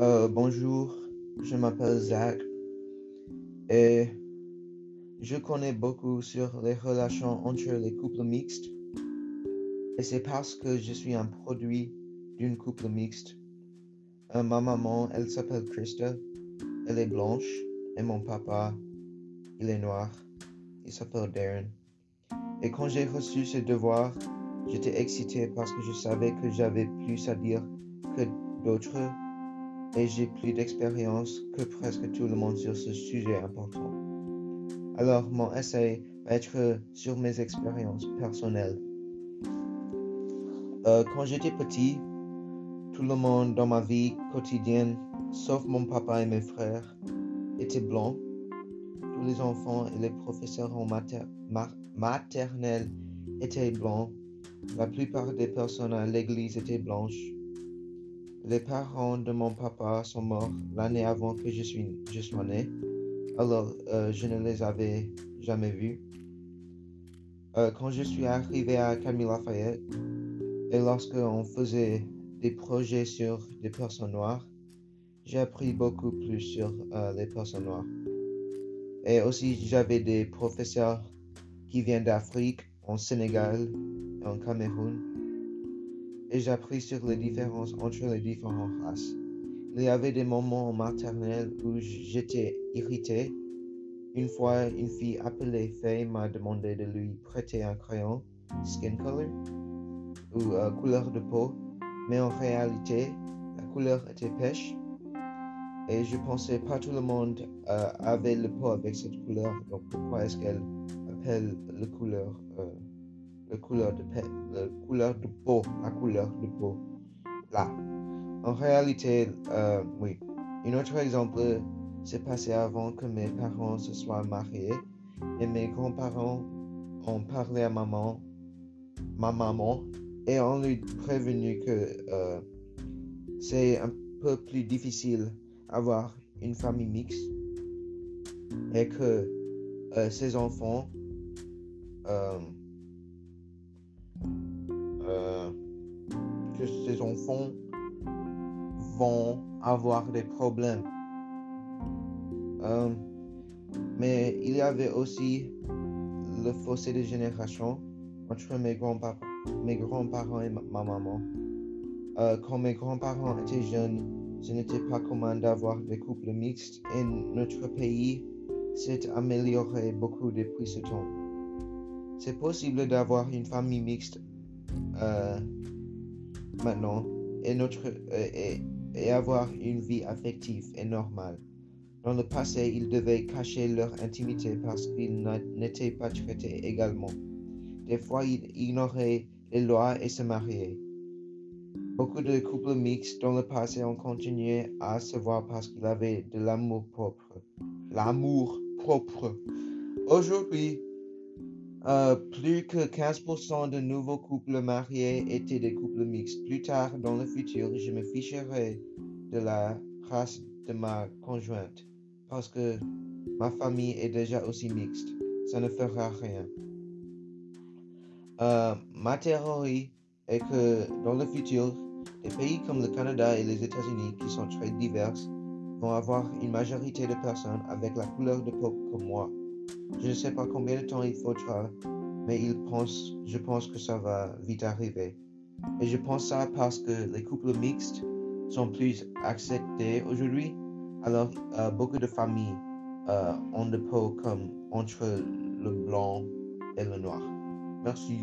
Euh, bonjour, je m'appelle Zach et je connais beaucoup sur les relations entre les couples mixtes. Et c'est parce que je suis un produit d'une couple mixte. Euh, ma maman, elle s'appelle Krista, elle est blanche et mon papa, il est noir. Il s'appelle Darren. Et quand j'ai reçu ce devoir, j'étais excité parce que je savais que j'avais plus à dire que d'autres et j'ai plus d'expérience que presque tout le monde sur ce sujet important. Alors mon essai va être sur mes expériences personnelles. Euh, quand j'étais petit, tout le monde dans ma vie quotidienne, sauf mon papa et mes frères, était blanc. Tous les enfants et les professeurs en maternelle étaient blancs. La plupart des personnes à l'église étaient blanches. Les parents de mon papa sont morts l'année avant que je, suis, je sois né, alors euh, je ne les avais jamais vus. Euh, quand je suis arrivé à Camille Lafayette, et lorsque on faisait des projets sur des personnes noires, j'ai appris beaucoup plus sur euh, les personnes noires. Et aussi, j'avais des professeurs qui viennent d'Afrique, en Sénégal, en Cameroun, et j'ai appris sur les différences entre les différentes races. Il y avait des moments maternels où j'étais irrité. Une fois, une fille appelée Faye m'a demandé de lui prêter un crayon, skin color, ou euh, couleur de peau, mais en réalité, la couleur était pêche. Et je pensais pas tout le monde euh, avait le peau avec cette couleur, donc pourquoi est-ce qu'elle appelle la couleur euh, couleur de, couleur de peau, la couleur de peau. Là. En réalité, euh, oui. Un autre exemple s'est passé avant que mes parents se soient mariés et mes grands-parents ont parlé à maman, ma maman, et ont lui prévenu que euh, c'est un peu plus difficile avoir une famille mixte et que euh, ses enfants que ces enfants vont avoir des problèmes. Euh, mais il y avait aussi le fossé de génération entre mes grands-parents grands-parents et ma, maman. Euh, quand mes grands-parents étaient jeunes, ce n'était pas commun d'avoir des couples mixtes et notre pays s'est amélioré beaucoup depuis ce temps. C'est possible d'avoir une famille mixte euh, maintenant et, notre, euh, et, avoir une vie affective et normale. Dans le passé, ils devaient cacher leur intimité parce qu'ils n'étaient pas traités également. Des fois, ils ignoraient les lois et se mariaient. Beaucoup de couples mixtes dans le passé ont continué à se voir parce qu'ils avaient de l'amour propre. L'amour propre. Aujourd'hui, euh, plus que 15% de nouveaux couples mariés étaient des couples mixtes. Plus tard dans le futur, je me ficherai de la race de ma conjointe parce que ma famille est déjà aussi mixte. Ça ne fera rien. Euh, ma théorie est que dans le futur, les pays comme le Canada et les États-Unis, qui sont très divers, vont avoir une majorité de personnes avec la couleur de peau comme moi. Je ne sais pas combien de temps il faudra, mais il pense, je pense que ça va vite arriver. Et je pense ça parce que les couples mixtes sont plus acceptés aujourd'hui. Alors, euh, beaucoup de familles euh, ont de peau comme entre le blanc et le noir. Merci.